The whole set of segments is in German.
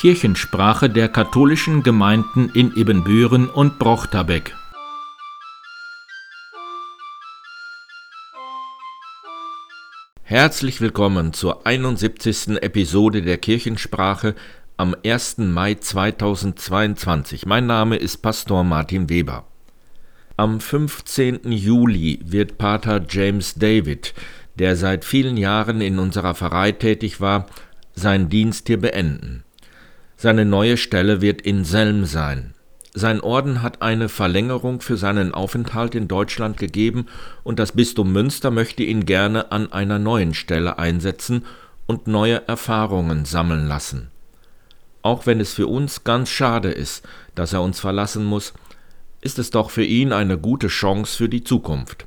Kirchensprache der katholischen Gemeinden in Ibbenbüren und Brochterbeck. Herzlich willkommen zur 71. Episode der Kirchensprache am 1. Mai 2022. Mein Name ist Pastor Martin Weber. Am 15. Juli wird Pater James David, der seit vielen Jahren in unserer Pfarrei tätig war, seinen Dienst hier beenden. Seine neue Stelle wird in Selm sein. Sein Orden hat eine Verlängerung für seinen Aufenthalt in Deutschland gegeben und das Bistum Münster möchte ihn gerne an einer neuen Stelle einsetzen und neue Erfahrungen sammeln lassen. Auch wenn es für uns ganz schade ist, dass er uns verlassen muss, ist es doch für ihn eine gute Chance für die Zukunft.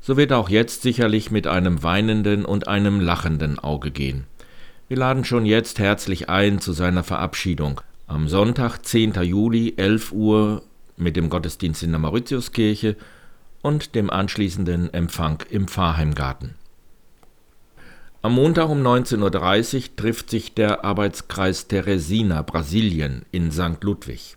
So wird er auch jetzt sicherlich mit einem weinenden und einem lachenden Auge gehen. Wir laden schon jetzt herzlich ein zu seiner Verabschiedung. Am Sonntag, 10. Juli, 11 Uhr mit dem Gottesdienst in der Mauritiuskirche und dem anschließenden Empfang im Pfarrheimgarten. Am Montag um 19.30 Uhr trifft sich der Arbeitskreis Teresina Brasilien in St. Ludwig.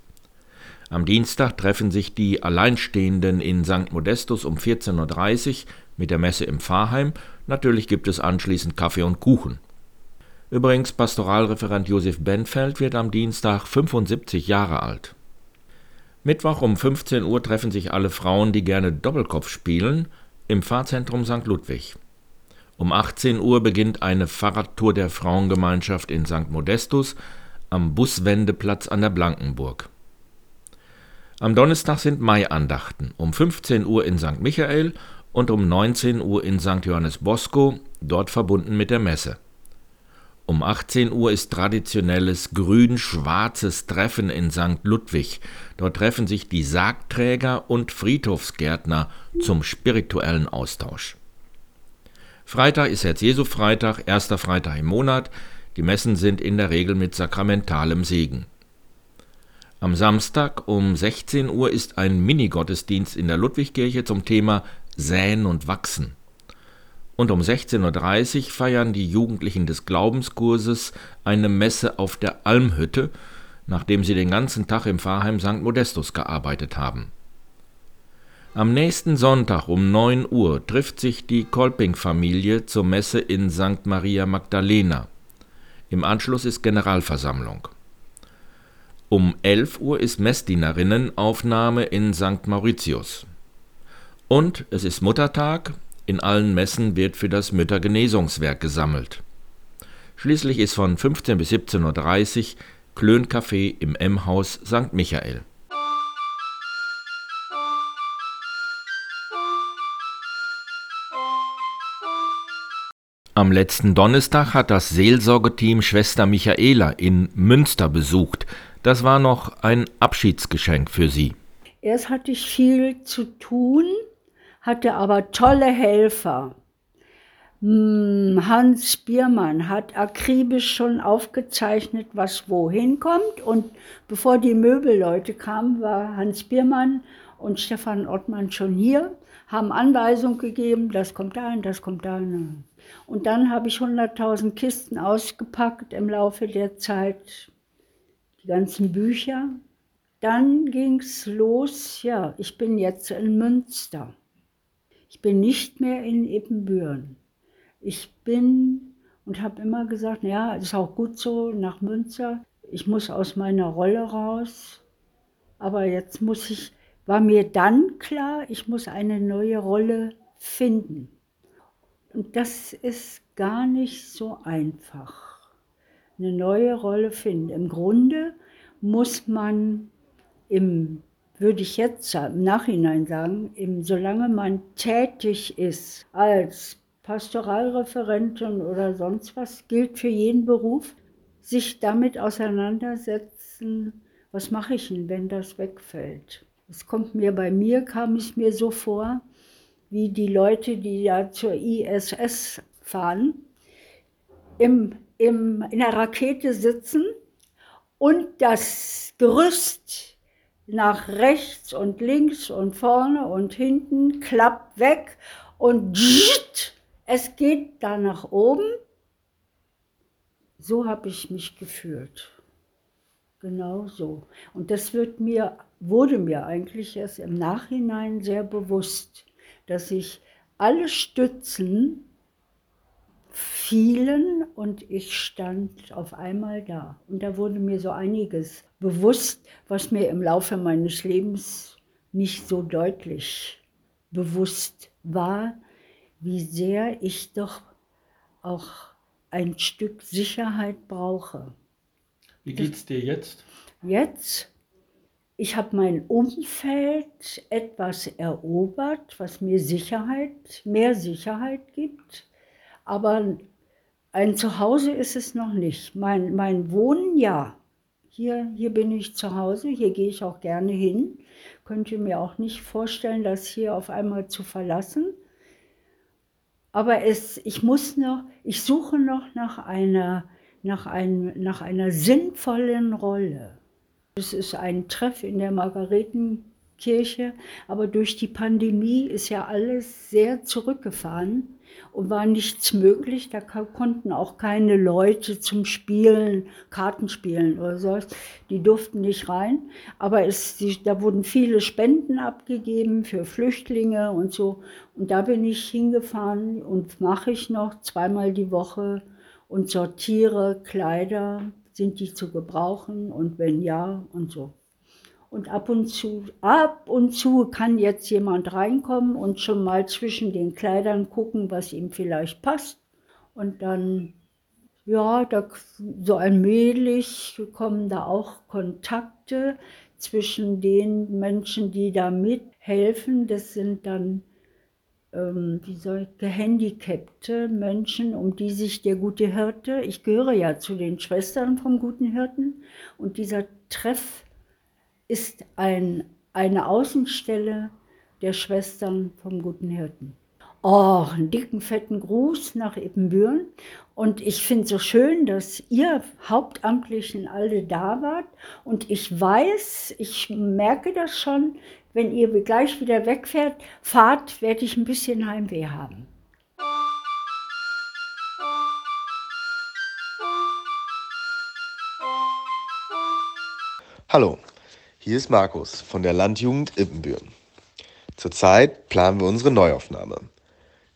Am Dienstag treffen sich die Alleinstehenden in St. Modestus um 14.30 Uhr mit der Messe im Pfarrheim. Natürlich gibt es anschließend Kaffee und Kuchen. Übrigens, Pastoralreferent Josef Benfeld wird am Dienstag 75 Jahre alt. Mittwoch um 15 Uhr treffen sich alle Frauen, die gerne Doppelkopf spielen, im Pfarrzentrum St. Ludwig. Um 18 Uhr beginnt eine Fahrradtour der Frauengemeinschaft in St. Modestus am Buswendeplatz an der Blankenburg. Am Donnerstag sind Maiandachten um 15 Uhr in St. Michael und um 19 Uhr in St. Johannes Bosco, dort verbunden mit der Messe. Um 18 Uhr ist traditionelles grün-schwarzes Treffen in St. Ludwig. Dort treffen sich die Sargträger und Friedhofsgärtner zum spirituellen Austausch. Freitag ist jetzt Jesu Freitag, erster Freitag im Monat. Die Messen sind in der Regel mit sakramentalem Segen. Am Samstag um 16 Uhr ist ein Mini-Gottesdienst in der Ludwigkirche zum Thema Säen und Wachsen und um 16.30 Uhr feiern die Jugendlichen des Glaubenskurses eine Messe auf der Almhütte, nachdem sie den ganzen Tag im Pfarrheim St. Modestus gearbeitet haben. Am nächsten Sonntag um 9 Uhr trifft sich die Kolping-Familie zur Messe in St. Maria Magdalena. Im Anschluss ist Generalversammlung. Um 11 Uhr ist Messdienerinnenaufnahme in St. Mauritius. Und es ist Muttertag in allen Messen wird für das Müttergenesungswerk gesammelt. Schließlich ist von 15 bis 17.30 Uhr Klöncafé im M-Haus St. Michael. Am letzten Donnerstag hat das Seelsorgeteam Schwester Michaela in Münster besucht. Das war noch ein Abschiedsgeschenk für sie. Erst hatte ich viel zu tun hatte aber tolle Helfer. Hm, Hans Biermann hat akribisch schon aufgezeichnet, was wohin kommt. Und bevor die Möbelleute kamen, war Hans Biermann und Stefan Ottmann schon hier, haben Anweisungen gegeben, das kommt dahin, das kommt dahin. Und dann habe ich 100.000 Kisten ausgepackt im Laufe der Zeit, die ganzen Bücher. Dann ging es los, ja, ich bin jetzt in Münster. Ich bin nicht mehr in Ippenbüren. Ich bin und habe immer gesagt, ja, ist auch gut so nach Münster. Ich muss aus meiner Rolle raus. Aber jetzt muss ich, war mir dann klar, ich muss eine neue Rolle finden. Und das ist gar nicht so einfach. Eine neue Rolle finden. Im Grunde muss man im würde ich jetzt im Nachhinein sagen, eben solange man tätig ist als Pastoralreferentin oder sonst was, gilt für jeden Beruf, sich damit auseinandersetzen, was mache ich denn, wenn das wegfällt. Es kommt mir bei mir, kam es mir so vor, wie die Leute, die ja zur ISS fahren, im, im, in der Rakete sitzen und das Gerüst nach rechts und links und vorne und hinten, klappt weg und es geht da nach oben. So habe ich mich gefühlt. genau so. Und das wird mir, wurde mir eigentlich erst im Nachhinein sehr bewusst, dass ich alle Stützen fielen und ich stand auf einmal da. Und da wurde mir so einiges bewusst, was mir im Laufe meines Lebens nicht so deutlich bewusst war, wie sehr ich doch auch ein Stück Sicherheit brauche. Wie geht es dir jetzt? Jetzt, ich habe mein Umfeld etwas erobert, was mir Sicherheit, mehr Sicherheit gibt, aber ein Zuhause ist es noch nicht. Mein, mein Wohnen ja. Hier, hier bin ich zu Hause, hier gehe ich auch gerne hin. Könnte mir auch nicht vorstellen, das hier auf einmal zu verlassen. Aber es, ich muss noch, ich suche noch nach einer nach, einem, nach einer sinnvollen Rolle. Es ist ein Treff in der Margaretenkirche, aber durch die Pandemie ist ja alles sehr zurückgefahren und war nichts möglich. Da konnten auch keine Leute zum Spielen, Kartenspielen oder so, die durften nicht rein. Aber es, die, da wurden viele Spenden abgegeben für Flüchtlinge und so. Und da bin ich hingefahren und mache ich noch zweimal die Woche und sortiere Kleider, sind die zu gebrauchen und wenn ja und so. Und ab und zu, ab und zu kann jetzt jemand reinkommen und schon mal zwischen den Kleidern gucken, was ihm vielleicht passt. Und dann, ja, da, so allmählich kommen da auch Kontakte zwischen den Menschen, die da mithelfen. Das sind dann ähm, soll, gehandicapte Menschen, um die sich der gute Hirte, ich gehöre ja zu den Schwestern vom guten Hirten, und dieser Treff ist ein, eine Außenstelle der Schwestern vom guten Hirten. Oh, einen dicken, fetten Gruß nach Ippenbüren. Und ich finde es so schön, dass ihr Hauptamtlichen alle da wart. Und ich weiß, ich merke das schon, wenn ihr gleich wieder wegfährt, fahrt, werde ich ein bisschen Heimweh haben. Hallo, hier ist Markus von der Landjugend Ippenbüren. Zurzeit planen wir unsere Neuaufnahme.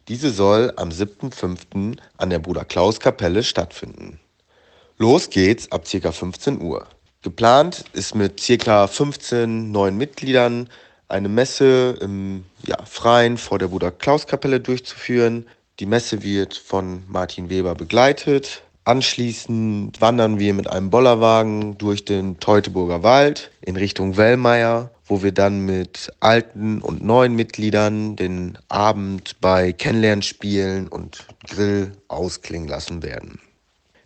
Diese soll am 7.5. an der Bruder Klaus Kapelle stattfinden. Los geht's ab ca. 15 Uhr. Geplant ist mit ca. 15 neuen Mitgliedern eine Messe im ja, Freien vor der Bruder Klaus Kapelle durchzuführen. Die Messe wird von Martin Weber begleitet. Anschließend wandern wir mit einem Bollerwagen durch den Teutoburger Wald in Richtung Wellmeier, wo wir dann mit alten und neuen Mitgliedern den Abend bei Kennenlernspielen und Grill ausklingen lassen werden.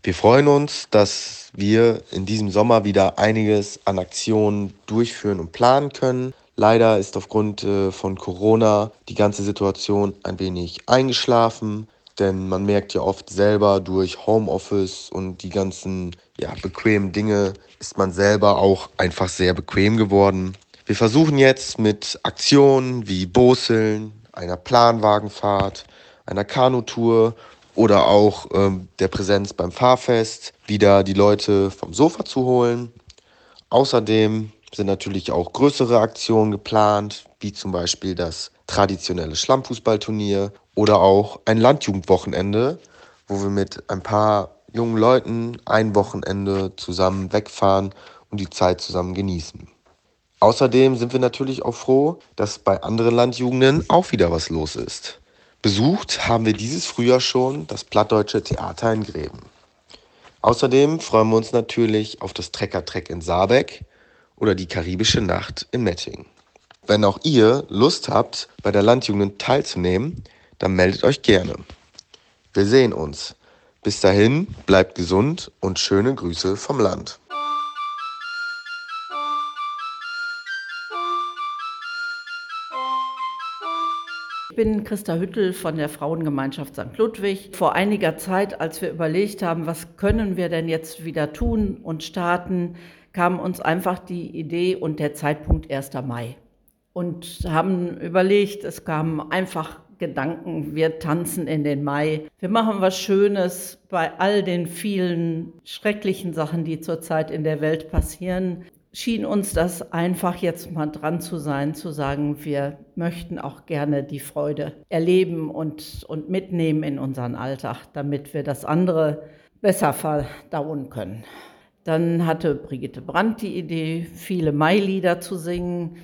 Wir freuen uns, dass wir in diesem Sommer wieder einiges an Aktionen durchführen und planen können. Leider ist aufgrund äh, von Corona die ganze Situation ein wenig eingeschlafen, denn man merkt ja oft selber durch Homeoffice und die ganzen ja, bequemen Dinge ist man selber auch einfach sehr bequem geworden. Wir versuchen jetzt mit Aktionen wie Boseln, einer Planwagenfahrt, einer Kanutour oder auch ähm, der Präsenz beim Fahrfest wieder die Leute vom Sofa zu holen. Außerdem sind natürlich auch größere Aktionen geplant, wie zum Beispiel das traditionelle Schlammfußballturnier oder auch ein Landjugendwochenende, wo wir mit ein paar jungen Leuten ein Wochenende zusammen wegfahren und die Zeit zusammen genießen. Außerdem sind wir natürlich auch froh, dass bei anderen Landjugenden auch wieder was los ist. Besucht haben wir dieses Frühjahr schon das Plattdeutsche Theater in Gräben. Außerdem freuen wir uns natürlich auf das Trecker-Treck in Saarbeck oder die Karibische Nacht in Mettingen. Wenn auch ihr Lust habt, bei der Landjugend teilzunehmen, dann meldet euch gerne. Wir sehen uns. Bis dahin, bleibt gesund und schöne Grüße vom Land. Ich bin Christa Hüttel von der Frauengemeinschaft St. Ludwig. Vor einiger Zeit, als wir überlegt haben, was können wir denn jetzt wieder tun und starten, kam uns einfach die Idee und der Zeitpunkt 1. Mai. Und haben überlegt, es kamen einfach Gedanken, wir tanzen in den Mai. Wir machen was Schönes bei all den vielen schrecklichen Sachen, die zurzeit in der Welt passieren. Schien uns das einfach jetzt mal dran zu sein, zu sagen, wir möchten auch gerne die Freude erleben und, und mitnehmen in unseren Alltag, damit wir das andere besser verdauen können. Dann hatte Brigitte Brandt die Idee, viele Mailieder zu singen.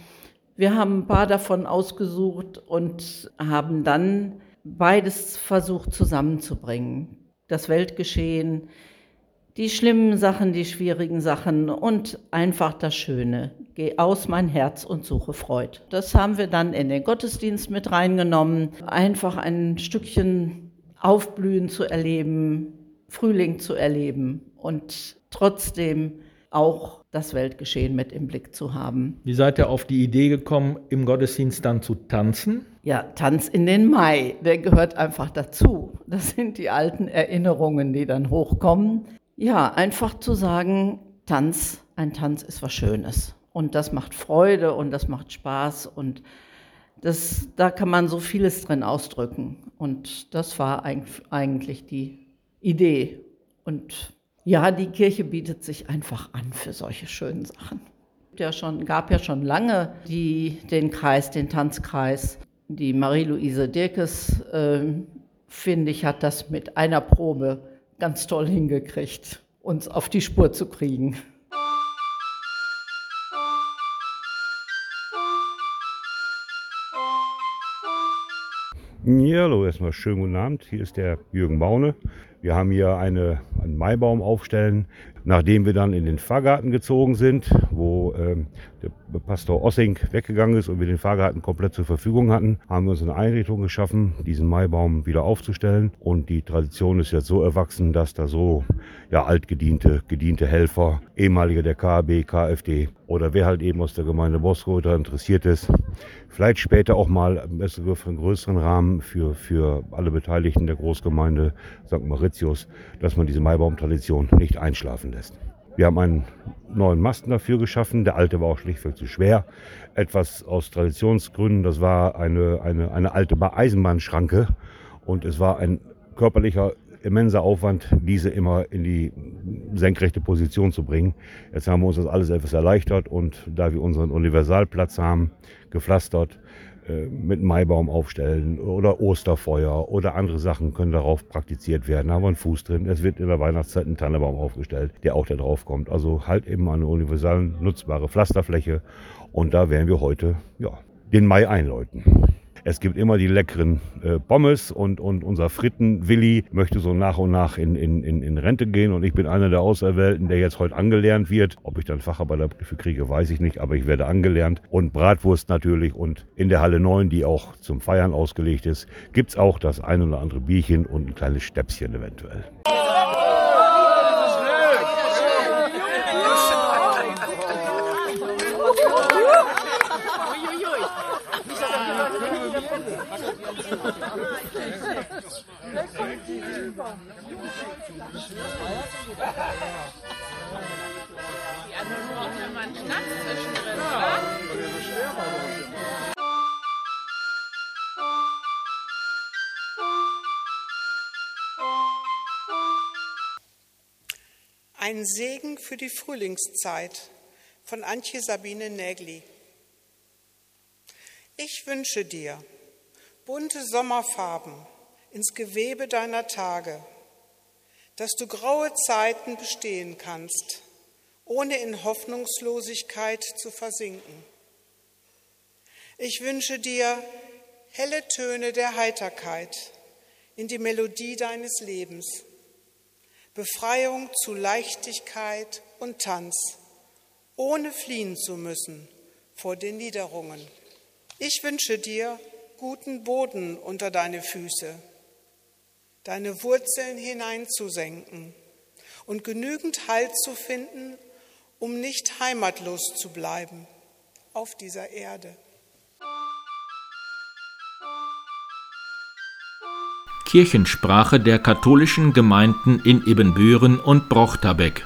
Wir haben ein paar davon ausgesucht und haben dann beides versucht zusammenzubringen. Das Weltgeschehen, die schlimmen Sachen, die schwierigen Sachen und einfach das Schöne. Geh aus mein Herz und suche Freud. Das haben wir dann in den Gottesdienst mit reingenommen. Einfach ein Stückchen Aufblühen zu erleben, Frühling zu erleben und trotzdem auch das Weltgeschehen mit im Blick zu haben. Wie seid ihr auf die Idee gekommen, im Gottesdienst dann zu tanzen? Ja, Tanz in den Mai, der gehört einfach dazu. Das sind die alten Erinnerungen, die dann hochkommen. Ja, einfach zu sagen, Tanz, ein Tanz ist was Schönes. Und das macht Freude und das macht Spaß und das, da kann man so vieles drin ausdrücken. Und das war eigentlich die Idee. Und ja, die Kirche bietet sich einfach an für solche schönen Sachen. Ja schon, gab ja schon lange die, den Kreis, den Tanzkreis. Die Marie-Louise Dirkes, äh, finde ich, hat das mit einer Probe ganz toll hingekriegt, uns auf die Spur zu kriegen. Ja, hallo, erstmal schönen guten Abend. Hier ist der Jürgen Baune. Wir haben hier eine, einen Maibaum aufstellen, nachdem wir dann in den Fahrgarten gezogen sind, wo ähm, der Pastor Ossing weggegangen ist und wir den Fahrgarten komplett zur Verfügung hatten, haben wir uns eine Einrichtung geschaffen, diesen Maibaum wieder aufzustellen. Und die Tradition ist jetzt so erwachsen, dass da so ja, altgediente, gediente Helfer, ehemalige der KAB, KfD oder wer halt eben aus der Gemeinde Bosco da interessiert ist, vielleicht später auch mal einen größeren Rahmen für, für alle Beteiligten der Großgemeinde St. Mauritius, dass man diese Maibaum-Tradition nicht einschlafen lässt. Wir haben einen neuen Masten dafür geschaffen. Der alte war auch schlichtweg zu schwer. Etwas aus Traditionsgründen. Das war eine, eine, eine alte Eisenbahnschranke. Und es war ein körperlicher immenser Aufwand, diese immer in die senkrechte Position zu bringen. Jetzt haben wir uns das alles etwas erleichtert und da wir unseren Universalplatz haben, gepflastert, mit Maibaum aufstellen oder Osterfeuer oder andere Sachen können darauf praktiziert werden. Da haben wir einen Fuß drin. Es wird in der Weihnachtszeit ein Tannenbaum aufgestellt, der auch da drauf kommt. Also halt eben eine universal nutzbare Pflasterfläche. Und da werden wir heute ja, den Mai einläuten. Es gibt immer die leckeren äh, Pommes und, und unser Fritten-Willi möchte so nach und nach in, in, in Rente gehen und ich bin einer der Auserwählten, der jetzt heute angelernt wird. Ob ich dann Facharbeiter dafür kriege, weiß ich nicht, aber ich werde angelernt. Und Bratwurst natürlich und in der Halle 9, die auch zum Feiern ausgelegt ist, gibt es auch das ein oder andere Bierchen und ein kleines Stäpschen eventuell. Ein Segen für die Frühlingszeit von Antje Sabine Nägli. Ich wünsche dir bunte Sommerfarben ins Gewebe deiner Tage, dass du graue Zeiten bestehen kannst, ohne in Hoffnungslosigkeit zu versinken. Ich wünsche dir helle Töne der Heiterkeit in die Melodie deines Lebens, Befreiung zu Leichtigkeit und Tanz, ohne fliehen zu müssen vor den Niederungen. Ich wünsche dir guten Boden unter deine Füße, deine Wurzeln hineinzusenken und genügend Halt zu finden, um nicht heimatlos zu bleiben auf dieser Erde. Kirchensprache der katholischen Gemeinden in Ebenbüren und Brochterbeck.